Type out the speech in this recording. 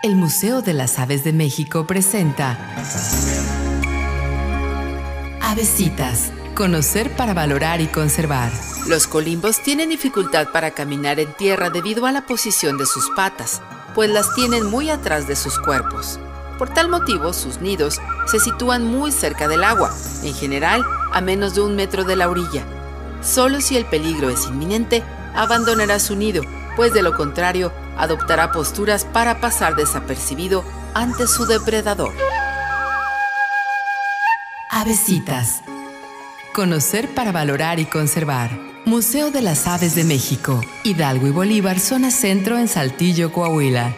El Museo de las Aves de México presenta Avesitas. Conocer para valorar y conservar. Los colimbos tienen dificultad para caminar en tierra debido a la posición de sus patas, pues las tienen muy atrás de sus cuerpos. Por tal motivo, sus nidos se sitúan muy cerca del agua, en general a menos de un metro de la orilla. Solo si el peligro es inminente, abandonará su nido, pues de lo contrario, adoptará posturas para pasar desapercibido ante su depredador. Avesitas. Conocer para valorar y conservar. Museo de las Aves de México, Hidalgo y Bolívar, zona centro en Saltillo, Coahuila.